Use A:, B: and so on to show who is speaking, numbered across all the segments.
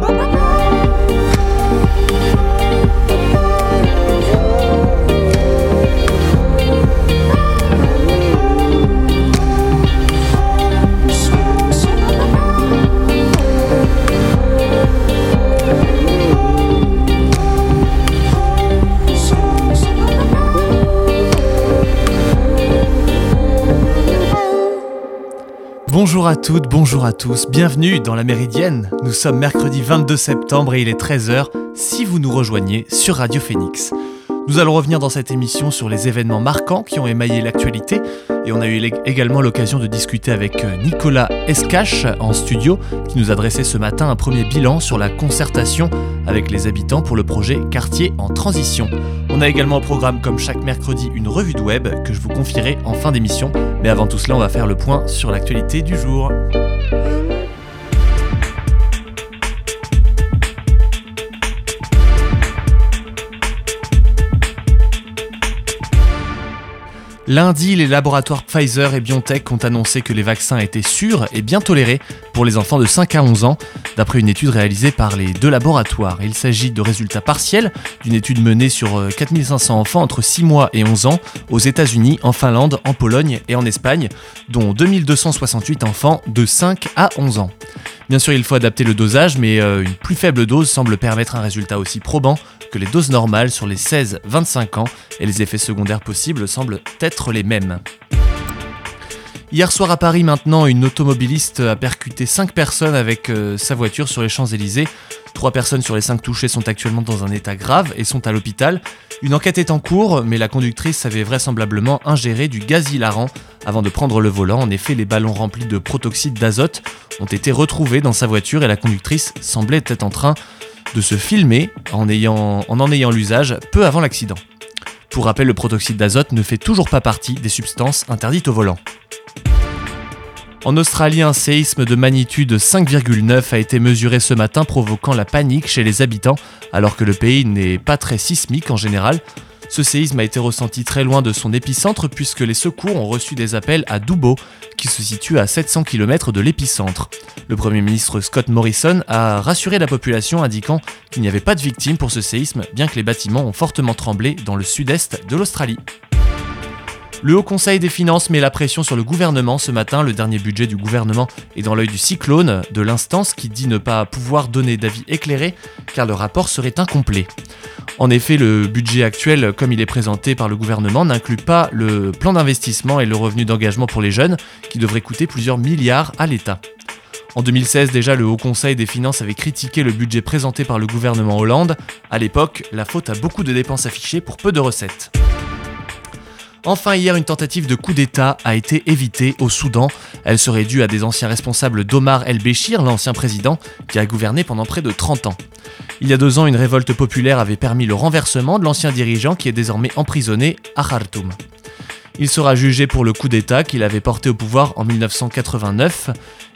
A: Bye-bye. Bonjour à toutes, bonjour à tous, bienvenue dans la Méridienne. Nous sommes mercredi 22 septembre et il est 13h si vous nous rejoignez sur Radio Phoenix. Nous allons revenir dans cette émission sur les événements marquants qui ont émaillé l'actualité et on a eu également l'occasion de discuter avec euh, Nicolas Escache en studio qui nous a dressé ce matin un premier bilan sur la concertation avec les habitants pour le projet Quartier en transition. On a également au programme comme chaque mercredi une revue de web que je vous confierai en fin d'émission mais avant tout cela on va faire le point sur l'actualité du jour. Lundi, les laboratoires Pfizer et BioNTech ont annoncé que les vaccins étaient sûrs et bien tolérés pour les enfants de 5 à 11 ans, d'après une étude réalisée par les deux laboratoires. Il s'agit de résultats partiels d'une étude menée sur 4500 euh, enfants entre 6 mois et 11 ans aux États-Unis, en Finlande, en Pologne et en Espagne, dont 2268 enfants de 5 à 11 ans. Bien sûr, il faut adapter le dosage, mais euh, une plus faible dose semble permettre un résultat aussi probant que les doses normales sur les 16-25 ans, et les effets secondaires possibles semblent être les mêmes. Hier soir à Paris maintenant, une automobiliste a percuté 5 personnes avec euh, sa voiture sur les Champs-Élysées. 3 personnes sur les 5 touchées sont actuellement dans un état grave et sont à l'hôpital. Une enquête est en cours, mais la conductrice avait vraisemblablement ingéré du gaz hilarant avant de prendre le volant. En effet, les ballons remplis de protoxyde d'azote ont été retrouvés dans sa voiture et la conductrice semblait être en train de se filmer en, ayant, en en ayant l'usage peu avant l'accident. Pour rappel, le protoxyde d'azote ne fait toujours pas partie des substances interdites au volant. En Australie, un séisme de magnitude 5,9 a été mesuré ce matin provoquant la panique chez les habitants alors que le pays n'est pas très sismique en général. Ce séisme a été ressenti très loin de son épicentre puisque les secours ont reçu des appels à Dubbo, qui se situe à 700 km de l'épicentre. Le Premier ministre Scott Morrison a rassuré la population indiquant qu'il n'y avait pas de victimes pour ce séisme, bien que les bâtiments ont fortement tremblé dans le sud-est de l'Australie. Le Haut Conseil des finances met la pression sur le gouvernement ce matin. Le dernier budget du gouvernement est dans l'œil du cyclone de l'instance qui dit ne pas pouvoir donner d'avis éclairé car le rapport serait incomplet. En effet, le budget actuel, comme il est présenté par le gouvernement, n'inclut pas le plan d'investissement et le revenu d'engagement pour les jeunes, qui devrait coûter plusieurs milliards à l'État. En 2016, déjà, le Haut Conseil des finances avait critiqué le budget présenté par le gouvernement Hollande. À l'époque, la faute à beaucoup de dépenses affichées pour peu de recettes. Enfin, hier, une tentative de coup d'État a été évitée au Soudan. Elle serait due à des anciens responsables d'Omar el-Béchir, l'ancien président, qui a gouverné pendant près de 30 ans. Il y a deux ans, une révolte populaire avait permis le renversement de l'ancien dirigeant qui est désormais emprisonné à Khartoum. Il sera jugé pour le coup d'État qu'il avait porté au pouvoir en 1989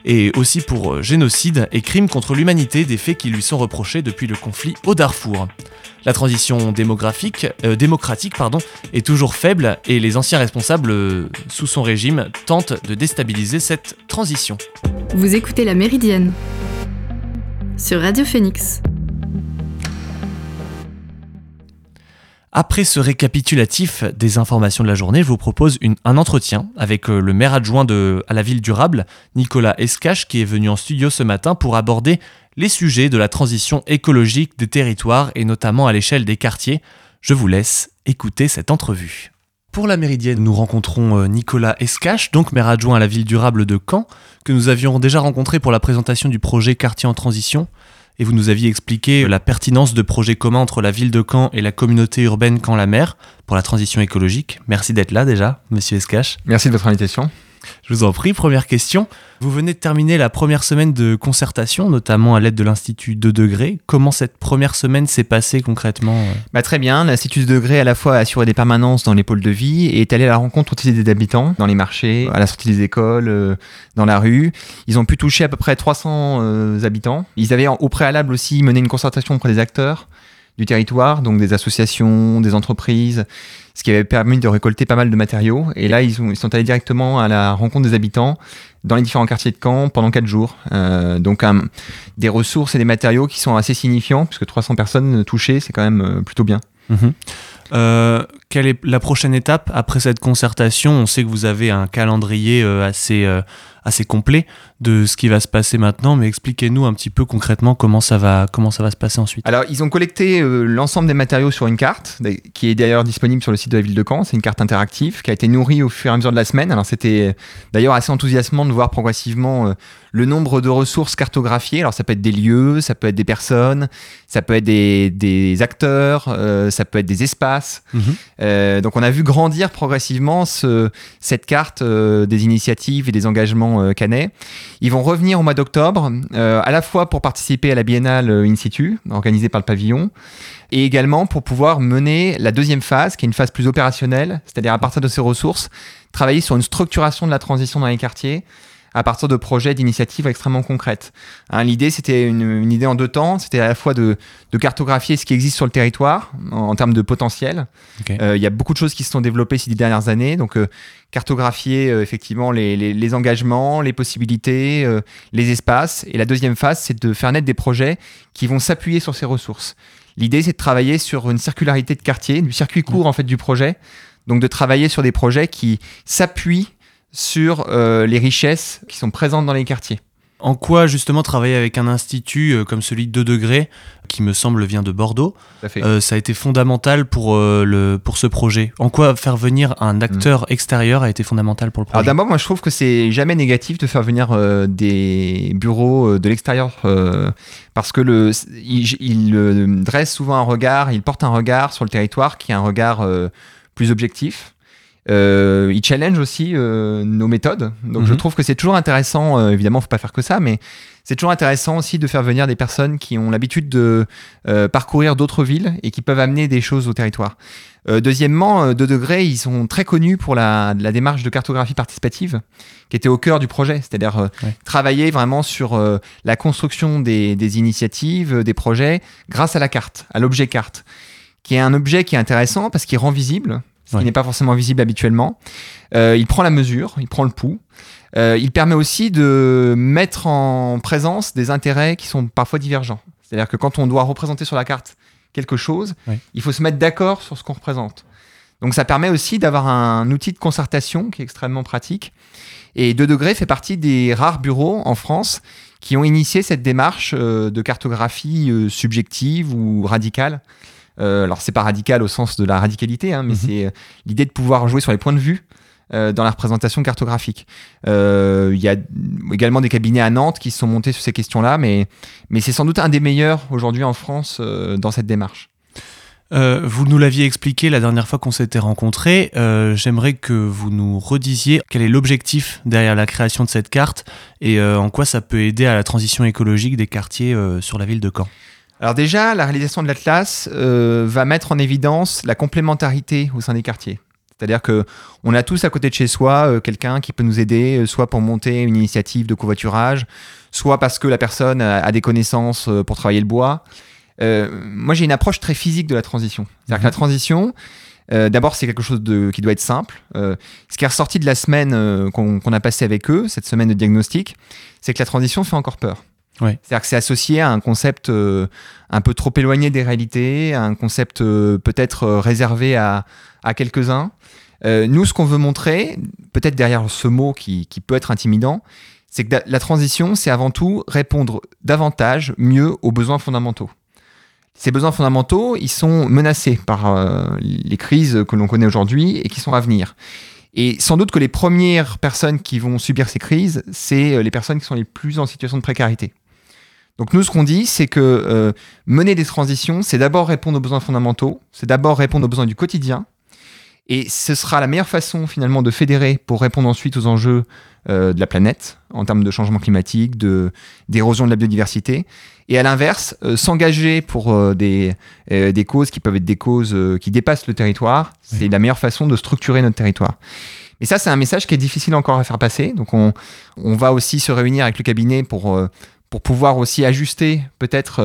A: et aussi pour génocide et crimes contre l'humanité des faits qui lui sont reprochés depuis le conflit au Darfour. La transition démographique, euh, démocratique est toujours faible et les anciens responsables euh, sous son régime tentent de déstabiliser cette transition.
B: Vous écoutez La Méridienne sur Radio Phoenix.
A: Après ce récapitulatif des informations de la journée, je vous propose un entretien avec euh, le maire adjoint à la ville durable, Nicolas Escache, qui est venu en studio ce matin pour aborder les sujets de la transition écologique des territoires et notamment à l'échelle des quartiers. Je vous laisse écouter cette entrevue. Pour la Méridienne, nous rencontrons euh, Nicolas Escache, donc maire adjoint à la ville durable de Caen, que nous avions déjà rencontré pour la présentation du projet Quartier en transition. Et vous nous aviez expliqué la pertinence de projets communs entre la ville de Caen et la communauté urbaine Caen-la-Mer pour la transition écologique. Merci d'être là déjà, monsieur Escache.
C: Merci de votre invitation.
A: Je vous en prie, première question. Vous venez de terminer la première semaine de concertation, notamment à l'aide de l'Institut 2 degrés. Comment cette première semaine s'est passée concrètement euh?
C: Bah, Très bien. L'Institut 2 degrés à la fois assuré des permanences dans les pôles de vie et est allé à la rencontre des habitants, dans les marchés, à la sortie des écoles, euh, dans la rue. Ils ont pu toucher à peu près 300 euh, habitants. Ils avaient au préalable aussi mené une concertation auprès des acteurs du territoire, donc des associations, des entreprises, ce qui avait permis de récolter pas mal de matériaux. Et là, ils, ils sont allés directement à la rencontre des habitants dans les différents quartiers de Caen pendant quatre jours. Euh, donc des ressources et des matériaux qui sont assez signifiants, puisque 300 personnes touchées, c'est quand même euh, plutôt bien.
A: Mhm. Euh, quelle est la prochaine étape après cette concertation? On sait que vous avez un calendrier assez assez complet de ce qui va se passer maintenant, mais expliquez-nous un petit peu concrètement comment ça va, comment ça va se passer ensuite.
C: Alors, ils ont collecté euh, l'ensemble des matériaux sur une carte, qui est d'ailleurs disponible sur le site de la ville de Caen. C'est une carte interactive qui a été nourrie au fur et à mesure de la semaine. Alors, c'était d'ailleurs assez enthousiasmant de voir progressivement euh, le nombre de ressources cartographiées. Alors, ça peut être des lieux, ça peut être des personnes, ça peut être des, acteurs, euh, ça peut être des espaces. Mhm. donc, on a vu grandir progressivement ce, cette carte des initiatives et des engagements euh. Ils vont revenir au mois d'octobre, euh, à la fois pour participer à la biennale euh, in situ, organisée par le pavillon, et également pour pouvoir mener la deuxième phase, qui est une phase plus opérationnelle, c'est-à-dire à partir de ces ressources, travailler sur une structuration de la transition dans les quartiers, à partir de projets, d'initiatives extrêmement concrètes. Hein, l'idée, c'était une, idée en deux temps. C'était à la fois de, cartographier ce qui existe sur le territoire en, termes de potentiel. Il y a beaucoup de choses qui se sont développées ces dix dernières années. Donc, cartographier euh, effectivement les, engagements, les possibilités, euh, les espaces. Et la deuxième phase, c'est de faire naître des projets qui vont s'appuyer sur ces ressources. L'idée, c'est de travailler sur une circularité de quartier, du circuit court en fait du projet. Donc de travailler sur des projets qui s'appuient sur euh, les richesses qui sont présentes dans les quartiers.
A: En quoi justement travailler avec un institut euh, comme celui de 2 degrés, qui me semble vient de Bordeaux, euh, ça a été fondamental pour, euh, le, pour ce projet? En quoi faire venir un acteur mm. extérieur a été fondamental pour le projet?
C: d'abord, moi je trouve que c'est jamais négatif de faire venir des bureaux de l'extérieur parce que le, il, dresse souvent un regard, il porte un regard sur le territoire qui est un regard plus objectif. Euh, il challenge aussi euh, nos méthodes. Donc je mhm. trouve que c'est toujours intéressant, euh, évidemment, faut pas faire que ça, mais c'est toujours intéressant aussi de faire venir des personnes qui ont l'habitude de euh, parcourir d'autres villes et qui peuvent amener des choses au territoire. deuxièmement, de degrés, ils sont très connus pour la, la, démarche de cartographie participative qui était au cœur du projet, c'est-à-dire travailler vraiment sur la construction des, des initiatives, des projets, grâce à la carte, à l'objet carte qui est un objet qui est intéressant parce qu'il rend visible ce qui n'est pas forcément visible habituellement. Euh, il prend la mesure, il prend le pouls. Euh, il permet aussi de mettre en présence des intérêts qui sont parfois divergents. C'est-à-dire que quand on doit représenter sur la carte quelque chose, il faut se mettre d'accord sur ce qu'on représente. Donc ça permet aussi d'avoir un outil de concertation qui est extrêmement pratique. Et 2 degrés fait partie des rares bureaux en France qui ont initié cette démarche euh, de cartographie subjective ou radicale euh, alors c'est pas radical au sens de la radicalité, hein, mais mhm. c'est euh, l'idée de pouvoir jouer sur les points de vue euh, dans la représentation cartographique. Il y a également des cabinets à Nantes qui se sont montés sur ces questions-là, mais, mais c'est sans doute un des meilleurs aujourd'hui en France dans cette démarche.
A: vous nous l'aviez expliqué la dernière fois qu'on s'était rencontrés. J'aimerais que vous nous redisiez quel est l'objectif derrière la création de cette carte et en quoi ça peut aider à la transition écologique des quartiers sur la ville de Caen.
C: Alors déjà, la réalisation de l'Atlas euh, va mettre en évidence la complémentarité au sein des quartiers. C'est-à-dire que on a tous à côté de chez soi euh, quelqu'un qui peut nous aider, euh, soit pour monter une initiative de covoiturage, soit parce que la personne a, des connaissances pour travailler le bois. moi, j'ai une approche très physique de la transition. C'est-à-dire que la mhm. transition, D'abord, c'est quelque chose de, qui doit être simple. ce qui est ressorti de la semaine qu'on a passée avec eux, cette semaine de diagnostic, c'est que la transition fait encore peur. C'est-à-dire que c'est associé à un concept euh, un peu trop éloigné des réalités, à un concept euh, peut-être euh, réservé à, quelques-uns. nous, ce qu'on veut montrer, peut-être derrière ce mot qui, peut être intimidant, c'est que la transition, c'est avant tout répondre davantage, mieux aux besoins fondamentaux. Ces besoins fondamentaux, ils sont menacés par les crises que l'on connaît aujourd'hui et qui sont à venir. Et sans doute que les premières personnes qui vont subir ces crises, c'est les personnes qui sont les plus en situation de précarité. Donc nous, ce qu'on dit, c'est que euh, mener des transitions, c'est d'abord répondre aux besoins fondamentaux, c'est d'abord répondre aux besoins du quotidien, et ce sera la meilleure façon finalement de fédérer pour répondre ensuite aux enjeux euh, de la planète en termes de changement climatique, de d'érosion de la biodiversité. Et à l'inverse, euh, s'engager pour des, des causes qui peuvent être des causes qui dépassent le territoire, c'est la meilleure façon de structurer notre territoire. Et ça, c'est un message qui est difficile encore à faire passer. Donc on, on va aussi se réunir avec le cabinet pour pour pouvoir aussi ajuster peut-être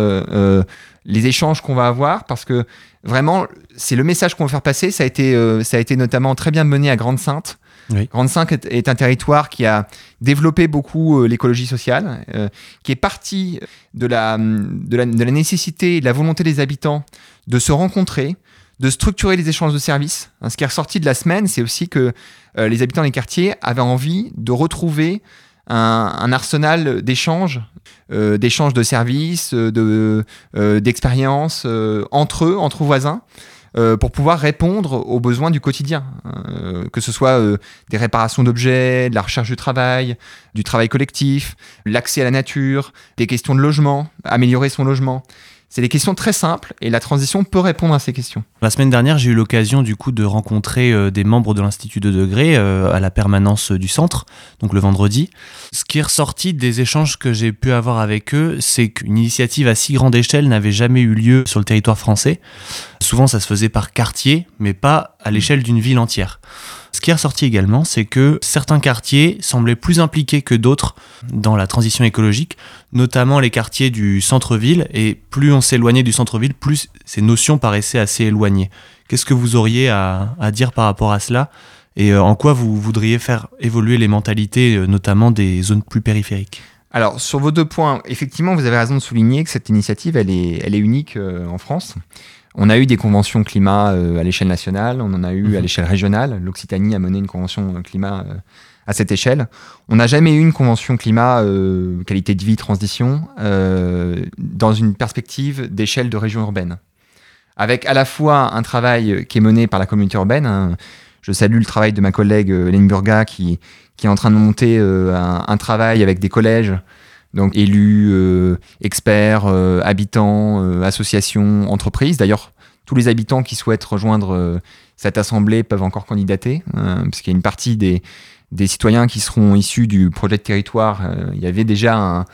C: les échanges qu'on va avoir, parce que vraiment, c'est le message qu'on veut faire passer. Ça a été, ça a été notamment très bien mené à Grande-Sainte. Grande Sainte est, un territoire qui a développé beaucoup l'écologie sociale, qui est parti de la, de, la, de la nécessité et de la volonté des habitants de se rencontrer, de structurer les échanges de services. Ce qui est ressorti de la semaine, c'est aussi que euh, les habitants des quartiers avaient envie de retrouver un, arsenal d'échanges, euh, d'échanges de services, de, euh, d'expériences entre eux, entre voisins. pour pouvoir répondre aux besoins du quotidien, que ce soit des réparations d'objets, de la recherche du travail, du travail collectif, l'accès à la nature, des questions de logement, améliorer son logement. C'est des questions très simples et la transition peut répondre à ces questions.
A: La semaine dernière, j'ai eu l'occasion du coup de rencontrer euh, des membres de l'Institut de degré euh, à la permanence du centre, donc le vendredi. Ce qui est ressorti des échanges que j'ai pu avoir avec eux, c'est qu'une initiative à si grande échelle n'avait jamais eu lieu sur le territoire français. Souvent, ça se faisait par quartier, mais pas à l'échelle d'une ville entière. Ce qui est ressorti également, c'est que certains quartiers semblaient plus impliqués que d'autres dans la transition écologique, notamment les quartiers du centre-ville, et plus on s'éloignait du centre-ville, plus ces notions paraissaient assez éloignées. Qu'est-ce que vous auriez à, dire par rapport à cela? Et euh, en quoi vous voudriez faire évoluer les mentalités, euh, notamment des zones plus périphériques?
C: Alors, sur vos deux points, effectivement, vous avez raison de souligner que cette initiative, elle est, unique euh, en France. On a eu des conventions climat euh, à l'échelle nationale, on en a eu à mhm. l'échelle régionale. L'Occitanie a mené une convention euh, climat euh, à cette échelle. On n'a jamais eu une convention climat qualité de vie transition dans une perspective d'échelle de région urbaine. Avec à la fois un travail qui est mené par la communauté urbaine. Hein. je salue le travail de ma collègue Hélène Burga qui, qui est en train de monter un, travail avec des collèges donc élus, euh, experts, euh, habitants, euh, associations, entreprises. D'ailleurs, tous les habitants qui souhaitent rejoindre cette assemblée peuvent encore candidater, puisqu'il y a une partie des, des, citoyens qui seront issus du projet de territoire. il y avait déjà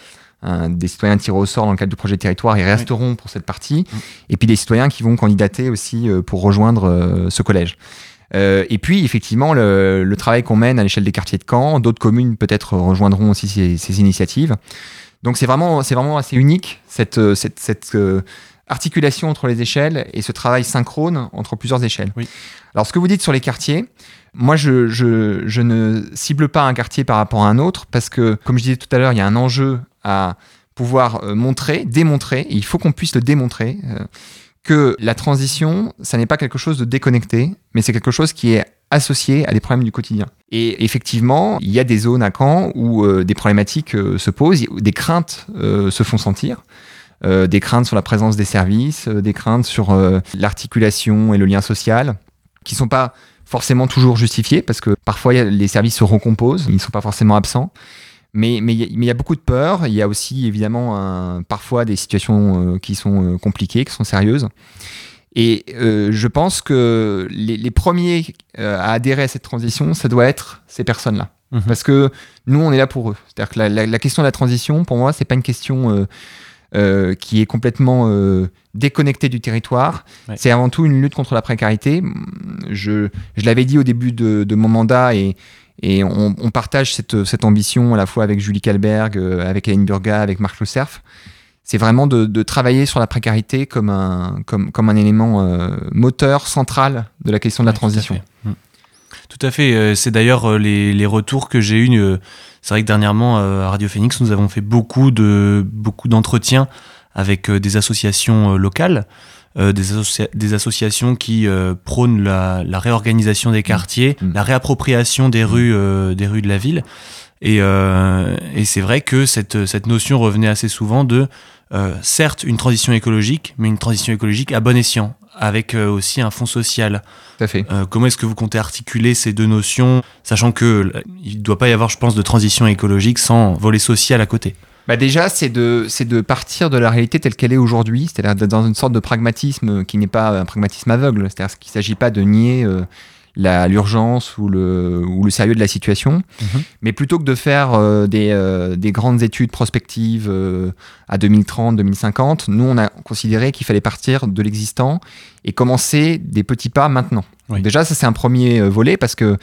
C: un, des citoyens tirés au sort dans le cadre du projet de territoire, ils resteront pour cette partie. Et puis des citoyens qui vont candidater aussi pour rejoindre ce collège. Euh, et puis, effectivement, le, travail qu'on mène à l'échelle des quartiers de Caen, d'autres communes peut-être rejoindront aussi ces, initiatives. Donc, c'est vraiment, c'est vraiment assez unique, cette, euh, cette, cette euh, articulation entre les échelles et ce travail synchrone entre plusieurs échelles. Oui. Alors, ce que vous dites sur les quartiers, moi, je, je, je, ne cible pas un quartier par rapport à un autre parce que, comme je disais tout à l'heure, il y a un enjeu à pouvoir montrer, démontrer, et il faut qu'on puisse le démontrer que la transition, ça n'est pas quelque chose de déconnecté, mais c'est quelque chose qui est associé à des problèmes du quotidien. Et effectivement, il y a des zones à Caen où euh, des problématiques euh, se posent, des craintes euh, se font sentir. des craintes sur la présence des services, des craintes sur l'articulation et le lien social, qui ne sont pas forcément toujours justifiées, parce que parfois les services se recomposent, ils ne sont pas forcément absents. Mais il y, a beaucoup de peur. Il y a aussi évidemment parfois des situations euh, qui sont euh, compliquées, qui sont sérieuses. Et euh, je pense que les, premiers à adhérer à cette transition, ça doit être ces personnes-là. Mhm. Parce que nous, on est là pour eux. C'est-à-dire que la, question de la transition, pour moi, c'est pas une question qui est complètement déconnectée du territoire. C'est avant tout une lutte contre la précarité. Je, je l'avais dit au début de, de mon mandat et, et on, partage cette, cette, ambition à la fois avec Julie Kalberg, euh, avec Aline Burga, avec Marc Le Cerf. C'est vraiment de, travailler sur la précarité comme un, comme, comme un élément euh, moteur central de la question de la transition.
A: Tout à fait. Euh, c'est d'ailleurs les, les, retours que j'ai eus. C'est vrai que dernièrement, à Radio Phoenix, nous avons fait beaucoup de beaucoup d'entretiens avec des associations locales. Euh, des, associations qui euh, prônent la, réorganisation des quartiers, mmh. la réappropriation des mmh. rues, euh, des rues de la ville. Et, c'est vrai que cette, cette notion revenait assez souvent de, certes, une transition écologique, mais une transition écologique à bon escient, avec aussi un fonds social.
C: Tout fait.
A: comment est-ce que vous comptez articuler ces deux notions, sachant que il ne doit pas y avoir, je pense, de transition écologique sans volet social à côté?
C: Bah déjà, c'est de, de partir de la réalité telle qu'elle est aujourd'hui, c'est-à-dire d'être dans une sorte de pragmatisme qui n'est pas un pragmatisme aveugle, c'est-à-dire qu'il ne s'agit pas de nier euh, l'urgence ou le, ou le sérieux de la situation, mhm. mais plutôt que de faire euh, des, euh, des, grandes études prospectives à 2030, 2050, nous, on a considéré qu'il fallait partir de l'existant et commencer des petits pas maintenant. déjà, ça, c'est un premier volet parce que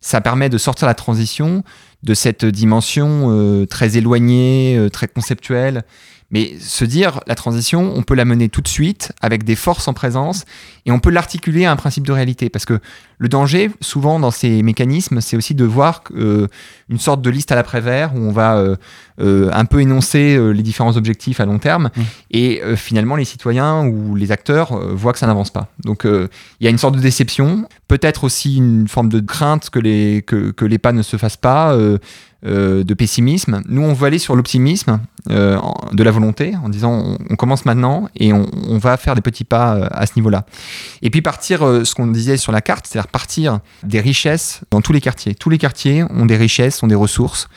C: ça permet de sortir la transition de cette dimension très éloignée, très conceptuelle. Mais se dire, la transition, on peut la mener tout de suite avec des forces en présence et on peut l'articuler à un principe de réalité. Parce que le danger, souvent dans ces mécanismes, c'est aussi de voir euh, une sorte de liste à l'après-vert où on va euh, euh, un peu énoncer les différents objectifs à long terme mmh. et finalement les citoyens ou les acteurs voient que ça n'avance pas. Donc il y a une sorte de déception, peut-être aussi une forme de crainte que les, que, que les pas ne se fassent pas. Euh, de pessimisme. Nous, on veut aller sur l'optimisme euh, de la volonté, en disant on, commence maintenant et on, va faire des petits pas euh, à ce niveau-là. Et puis partir, ce qu'on disait sur la carte, c'est-à-dire partir des richesses dans tous les quartiers. Tous les quartiers ont des richesses, ont des ressources.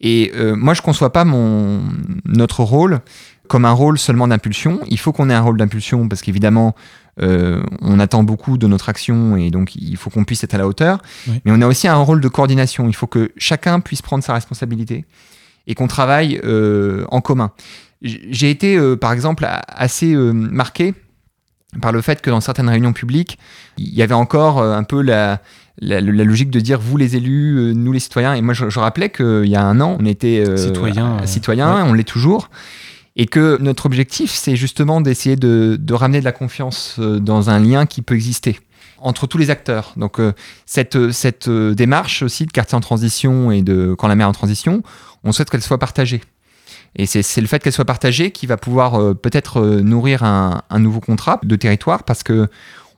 C: Et moi, je ne conçois pas mon, notre rôle comme un rôle seulement d'impulsion. Il faut qu'on ait un rôle d'impulsion parce qu'évidemment, euh, on attend beaucoup de notre action et donc il faut qu'on puisse être à la hauteur. Mais on a aussi un rôle de coordination. Il faut que chacun puisse prendre sa responsabilité et qu'on travaille euh, en commun. J'ai été, euh, par exemple, assez marqué par le fait que dans certaines réunions publiques, il y avait encore un peu la, logique de dire vous les élus, nous les citoyens. Et moi, je, rappelais qu'il y a un an, on était citoyens, citoyens on l'est toujours. Et que notre objectif, c'est justement d'essayer de, ramener de la confiance euh, dans un lien qui peut exister entre tous les acteurs. Donc euh, cette, cette euh, démarche aussi de quartier en transition et de quand la mer en transition, on souhaite qu'elle soit partagée. Et c'est le fait qu'elle soit partagée qui va pouvoir peut-être nourrir un, nouveau contrat de territoire parce que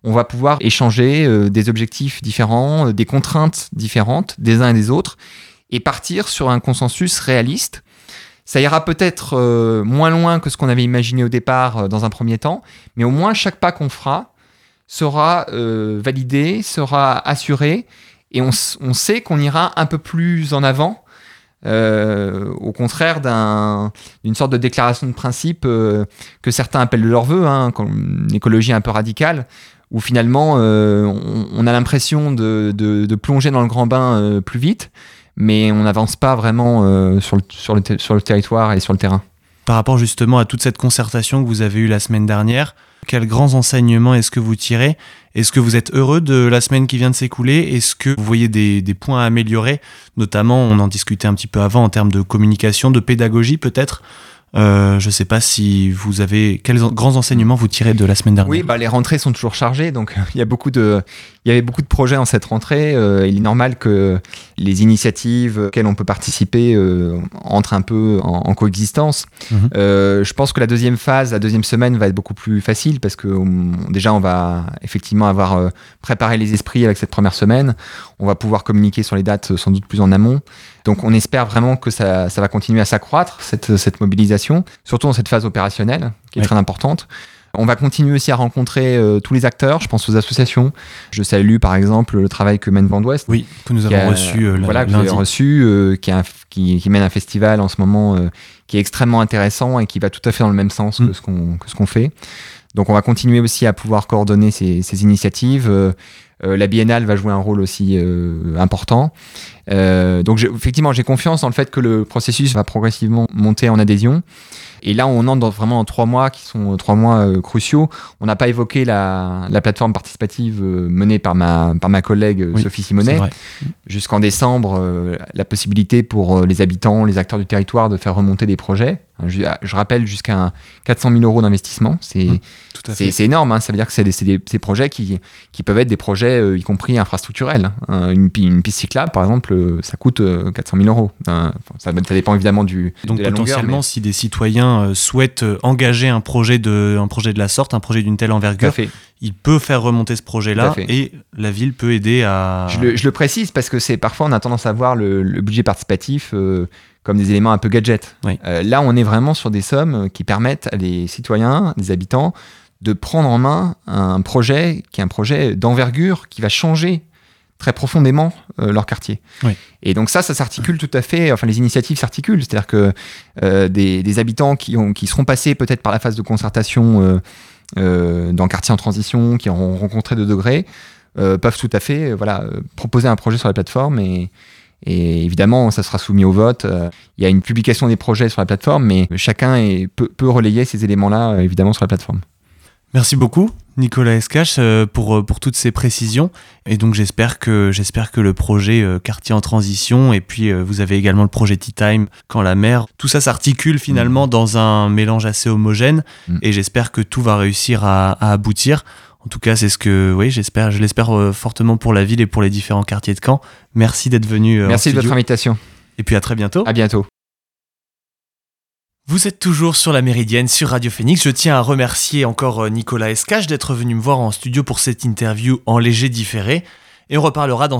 C: on va pouvoir échanger des objectifs différents, des contraintes différentes des uns et des autres et partir sur un consensus réaliste ça ira peut-être euh, moins loin que ce qu'on avait imaginé au départ euh, dans un premier temps, mais au moins chaque pas qu'on fera sera euh, validé, sera assuré, et on, sait qu'on ira un peu plus en avant, au contraire d'une sorte de déclaration de principe que certains appellent de leur vœu, hein, une écologie un peu radicale, où finalement on, a l'impression de, plonger dans le grand bain plus vite mais on n'avance pas vraiment euh, sur, le, sur, le sur le territoire et sur le terrain.
A: Par rapport justement à toute cette concertation que vous avez eue la semaine dernière, quels grands enseignements est-ce que vous tirez? Est-ce que vous êtes heureux de la semaine qui vient de s'écouler? Est-ce que vous voyez des, des, points à améliorer? Notamment, on en discutait un petit peu avant en termes de communication, de pédagogie peut-être. Euh, je ne sais pas si vous avez quels grands enseignements vous tirez de la semaine dernière?
C: Oui, bah, les rentrées sont toujours chargées, donc il y a beaucoup de, il y avait beaucoup de projets en cette rentrée. Euh, il est normal que les initiatives auxquelles on peut participer euh, entrent un peu en, coexistence. Mhm. je pense que la deuxième phase, la deuxième semaine va être beaucoup plus facile parce que déjà on va effectivement avoir préparé les esprits avec cette première semaine. On va pouvoir communiquer sur les dates sans doute plus en amont. Donc on espère vraiment que ça, va continuer à s'accroître, cette, mobilisation, surtout dans cette phase opérationnelle, qui est très importante. On va continuer aussi à rencontrer euh, tous les acteurs, je pense aux associations. Je salue par exemple le travail que mène Vendouest.
A: Oui, que nous avons reçu euh,
C: Voilà, que reçu, euh, qui, qui, mène un festival en ce moment qui est extrêmement intéressant et qui va tout à fait dans le même sens que mm. ce qu'on fait. Donc on va continuer aussi à pouvoir coordonner ces, ces initiatives. Euh, la biennale va jouer un rôle aussi euh, important. Euh, donc effectivement, j'ai confiance dans le fait que le processus va progressivement monter en adhésion. Et là, on entre vraiment dans trois mois qui sont trois mois cruciaux. On n'a pas évoqué la, plateforme participative menée par ma, par ma collègue Sophie Simonet. Jusqu'en décembre, la possibilité pour les habitants, les acteurs du territoire de faire remonter des projets. Je, rappelle jusqu'à 400 000 euros d'investissement. C'est mmh, énorme. Hein. Ça veut dire que c'est des, des, projets qui, qui peuvent être des projets, euh, y compris infrastructurels. Hein. Une, une, piste cyclable, par exemple, euh, ça coûte 400 euh, 000 euros. ça, ça, dépend évidemment du.
A: Donc, de la potentiellement, si des citoyens souhaitent engager un projet, de, un projet de la sorte, un projet d'une telle envergure, il peut faire remonter ce projet-là et la ville peut aider à.
C: Je le, je le précise parce que c'est parfois on a tendance à voir le, le budget participatif comme des éléments un peu gadget. Euh, là, on est vraiment sur des sommes qui permettent à des citoyens, des habitants, de prendre en main un projet qui est un projet d'envergure qui va changer très profondément euh, leur quartier. Et donc ça, ça s'articule tout à fait, enfin les initiatives s'articulent, c'est-à-dire que euh, des, habitants qui, ont, qui seront passés peut-être par la phase de concertation dans le quartier en transition, qui auront rencontré de degrés, peuvent tout à fait voilà, proposer un projet sur la plateforme et, et évidemment, ça sera soumis au vote. Euh, il y a une publication des projets sur la plateforme, mais chacun peut, relayer ces éléments-là, euh, évidemment, sur la plateforme.
A: Merci beaucoup. Nicolas Escache, euh, pour, pour toutes ces précisions. Et donc j'espère que, j'espère que le projet Quartier en transition, et puis vous avez également le projet Tea Time, quand la mer, tout ça s'articule finalement mm. dans un mélange assez homogène. Mm. Et j'espère que tout va réussir à, à aboutir. En tout cas, c'est ce que, oui, j'espère, je l'espère fortement pour la ville et pour les différents quartiers de Caen. Merci d'être venu.
C: Merci de votre invitation.
A: Et puis à très bientôt.
C: À bientôt.
A: Vous êtes toujours sur la Méridienne sur Radio Phoenix. Je tiens à remercier encore euh, Nicolas Escache d'être venu me voir en studio pour cette interview en léger différé. Et on reparlera de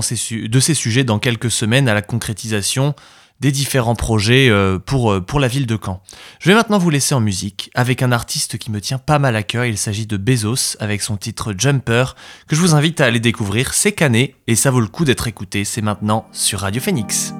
A: ces sujets dans quelques semaines à la concrétisation des différents projets euh, pour, euh, pour la ville de Caen. Je vais maintenant vous laisser en musique avec un artiste qui me tient pas mal à cœur. Il s'agit de Bezos avec son titre Jumper que je vous invite à aller découvrir. C'est cané et ça vaut le coup d'être écouté. C'est maintenant sur Radio Phoenix.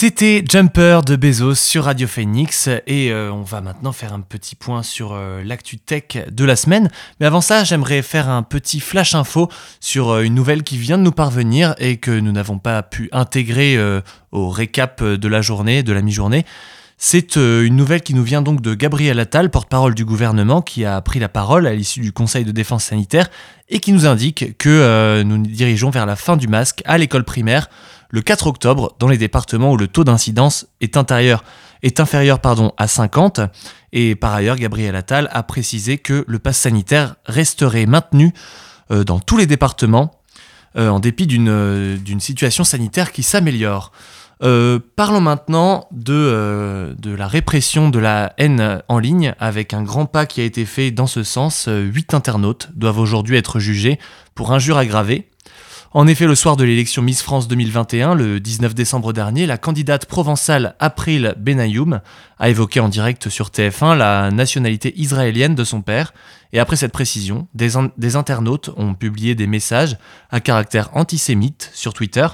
A: C'était Jumper de Bezos sur Radio Phoenix et euh, on va maintenant faire un petit point sur euh, l'actu tech de la semaine. Mais avant ça, j'aimerais faire un petit flash info sur euh, une nouvelle qui vient de nous parvenir et que nous n'avons pas pu intégrer au récap de la journée, de la mi-journée. C'est une nouvelle qui nous vient donc de Gabriel Attal, porte-parole du gouvernement, qui a pris la parole à l'issue du Conseil de défense sanitaire et qui nous indique que nous nous dirigeons vers la fin du masque à l'école primaire le 4 octobre dans les départements où le taux d'incidence est, inférieur à 50. Et par ailleurs, Gabriel Attal a précisé que le pass sanitaire resterait maintenu euh, dans tous les départements euh, en dépit euh, d'une situation sanitaire qui s'améliore. parlons maintenant de, de, la répression de la haine en ligne avec un grand pas qui a été fait dans ce sens. Huit internautes doivent aujourd'hui être jugés pour injures aggravées. En effet, le soir de l'élection Miss France 2021, le 19 décembre dernier, la candidate provençale April Benayoum a évoqué en direct sur TF1 la nationalité israélienne de son père. Et après cette précision, des, internautes ont publié des messages à caractère antisémite sur Twitter.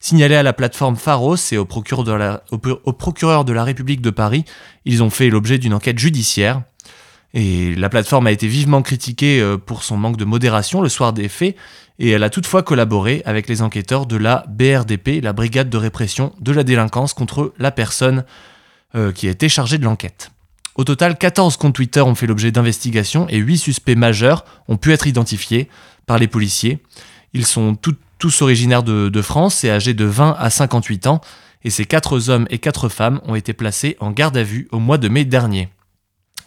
A: Signalés à la plateforme Pharos et au procureur, de la, au procureur de la République de Paris, ils ont fait l'objet d'une enquête judiciaire. Et la plateforme a été vivement critiquée euh, pour son manque de modération le soir des faits, et elle a toutefois collaboré avec les enquêteurs de la BRDP, la Brigade de répression de la délinquance contre la personne euh, qui a été chargée de l'enquête. Au total, 14 comptes Twitter ont fait l'objet d'investigations et 8 suspects majeurs ont pu être identifiés par les policiers. Ils sont tous originaires de, de, France et âgés de 20 à 58 ans, et ces 4 hommes et 4 femmes ont été placés en garde à vue au mois de mai dernier.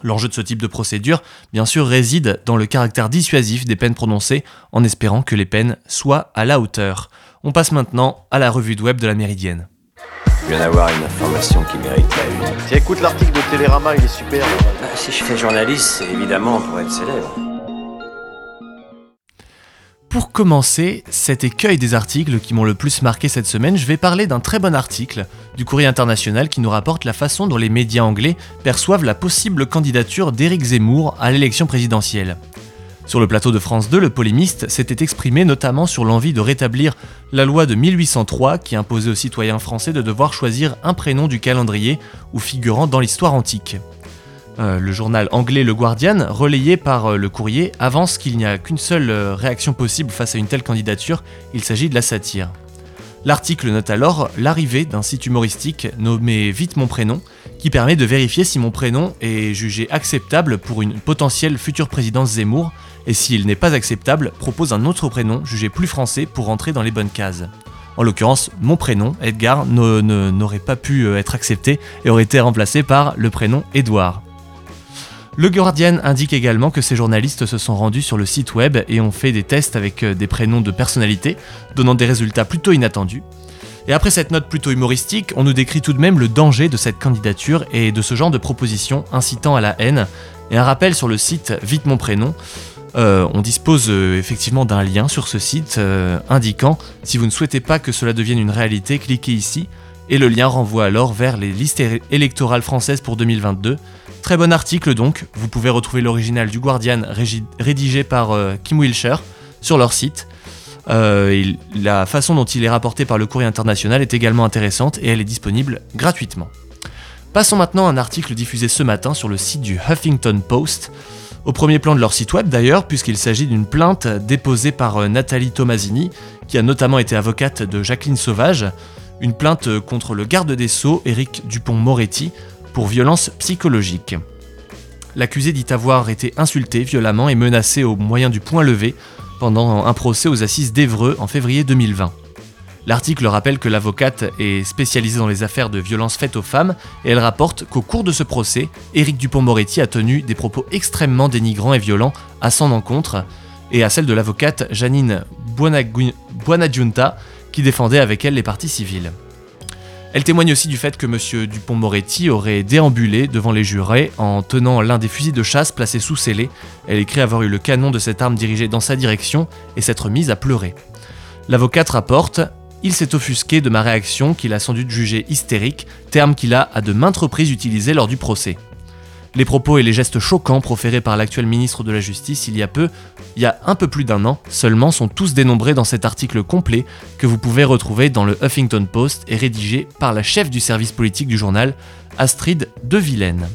A: L'enjeu de ce type de procédure, bien sûr, réside dans le caractère dissuasif des peines prononcées, en espérant que les peines soient à la hauteur. On passe maintenant à la revue de web de la Méridienne.
D: Je viens d'avoir une information qui mérite la une.
E: Écoute l'article de Télérama, il est super.
D: Bah, si je fais journaliste, c'est évidemment pour être célèbre.
A: Pour commencer, cet écueil des articles qui m'ont le plus marqué cette semaine, je vais parler d'un très bon article du Courrier international qui nous rapporte la façon dont les médias anglais perçoivent la possible candidature d'Éric Zemmour à l'élection présidentielle. Sur le plateau de France 2, le polémiste s'était exprimé notamment sur l'envie de rétablir la loi de 1803 qui imposait aux citoyens français de devoir choisir un prénom du calendrier ou figurant dans l'histoire antique. Euh, le journal anglais Le Guardian, relayé par euh, le courrier, avance qu'il n'y a qu'une seule euh, réaction possible face à une telle candidature, il s'agit de la satire. L'article note alors l'arrivée d'un site humoristique nommé Vite mon prénom, qui permet de vérifier si mon prénom est jugé acceptable pour une potentielle future présidence Zemmour, et s'il n'est pas acceptable, propose un autre prénom jugé plus français pour rentrer dans les bonnes cases. En l'occurrence, mon prénom, Edgar, n'aurait pas pu être accepté et aurait été remplacé par le prénom Edouard. Le Guardian indique également que ces journalistes se sont rendus sur le site web et ont fait des tests avec euh, des prénoms de personnalités, donnant des résultats plutôt inattendus. Et après cette note plutôt humoristique, on nous décrit tout de même le danger de cette candidature et de ce genre de propositions incitant à la haine. Et un rappel sur le site Vite mon prénom. Euh, on dispose euh, effectivement d'un lien sur ce site indiquant si vous ne souhaitez pas que cela devienne une réalité, cliquez ici. Et le lien renvoie alors vers les listes électorales françaises pour 2022 Très bon article donc, vous pouvez retrouver l'original du Guardian rédigé par euh, Kim Wilshire sur leur site. Euh, la façon dont il est rapporté par le courrier international est également intéressante et elle est disponible gratuitement. Passons maintenant à un article diffusé ce matin sur le site du Huffington Post, au premier plan de leur site web d'ailleurs, puisqu'il s'agit d'une plainte déposée par euh, Nathalie Tomasini, qui a notamment été avocate de Jacqueline Sauvage, une plainte contre le garde des Sceaux, Éric Dupont-Moretti, pour violence psychologique. L'accusé dit avoir été insulté violemment et menacé au moyen du poing levé pendant un procès aux assises d'Evreux en février 2020. L'article rappelle que l'avocate est spécialisée dans les affaires de violences faites aux femmes et elle rapporte qu'au cours de ce procès, Éric Dupont-Moretti a tenu des propos extrêmement dénigrants et violents à son encontre et à celle de l'avocate Janine Buonaggiunta qui défendait avec elle les parties civiles. Elle témoigne aussi du fait que M. Dupont-Moretti aurait déambulé devant les jurés en tenant l'un des fusils de chasse placés sous scellé. Elle écrit avoir eu le canon de cette arme dirigé dans sa direction et s'être mise à pleurer. L'avocate rapporte Il s'est offusqué de ma réaction qu'il a sans doute jugée hystérique, terme qu'il a à de maintes reprises utilisé lors du procès. Les propos et les gestes choquants proférés par l'actuel ministre de la Justice il y a peu, il y a un peu plus d'un an seulement, sont tous dénombrés dans cet article complet que vous pouvez retrouver dans le Huffington Post et rédigé par la chef du service politique du journal, Astrid de Vilaine.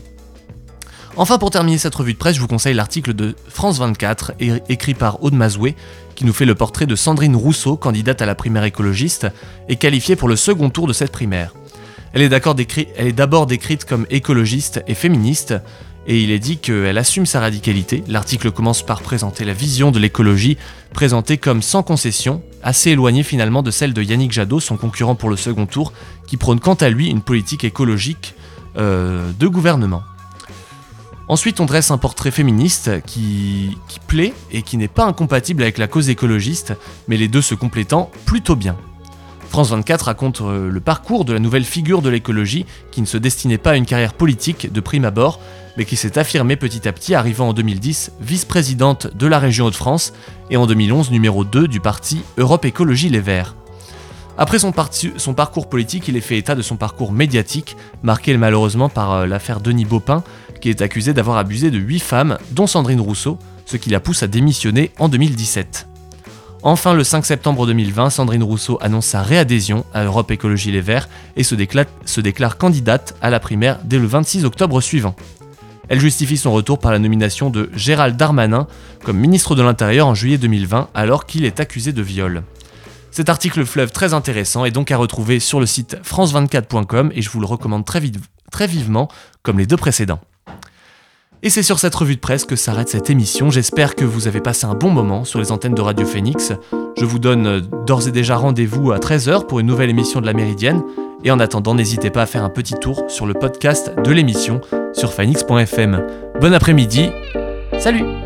A: Enfin, pour terminer cette revue de presse, je vous conseille l'article de France 24, écrit par Aude Mazoué, qui nous fait le portrait de Sandrine Rousseau, candidate à la primaire écologiste, et qualifiée pour le second tour de cette primaire. Elle est d'abord décrite comme écologiste et féministe, et il est dit qu'elle assume sa radicalité. L'article commence par présenter la vision de l'écologie, présentée comme sans concession, assez éloignée finalement de celle de Yannick Jadot, son concurrent pour le second tour, qui prône quant à lui une politique écologique euh, de gouvernement. Ensuite, on dresse un portrait féministe qui, qui plaît et qui n'est pas incompatible avec la cause écologiste, mais les deux se complétant plutôt bien. France 24 raconte euh, le parcours de la nouvelle figure de l'écologie qui ne se destinait pas à une carrière politique de prime abord, mais qui s'est affirmée petit à petit, arrivant en 2010 vice-présidente de la région Hauts-de-France et en 2011 numéro 2 du parti Europe Écologie Les Verts. Après son, son, parcours politique, il est fait état de son parcours médiatique, marqué malheureusement par euh, l'affaire Denis Baupin, qui est accusé d'avoir abusé de 8 femmes, dont Sandrine Rousseau, ce qui la pousse à démissionner en 2017. Enfin, le 5 septembre 2020, Sandrine Rousseau annonce sa réadhésion à Europe Écologie Les Verts et se déclare, candidate à la primaire dès le 26 octobre suivant. Elle justifie son retour par la nomination de Gérald Darmanin comme ministre de l'Intérieur en juillet 2020 alors qu'il est accusé de viol. Cet article fleuve très intéressant est donc à retrouver sur le site france24.com et je vous le recommande très vivement comme les deux précédents. Et c'est sur cette revue de presse que s'arrête cette émission. J'espère que vous avez passé un bon moment sur les antennes de Radio Phoenix. Je vous donne euh, d'ores et déjà rendez-vous à 13h pour une nouvelle émission de la Méridienne. Et en attendant, n'hésitez pas à faire un petit tour sur le podcast de l'émission sur phoenix.fm. Bon après-midi. Salut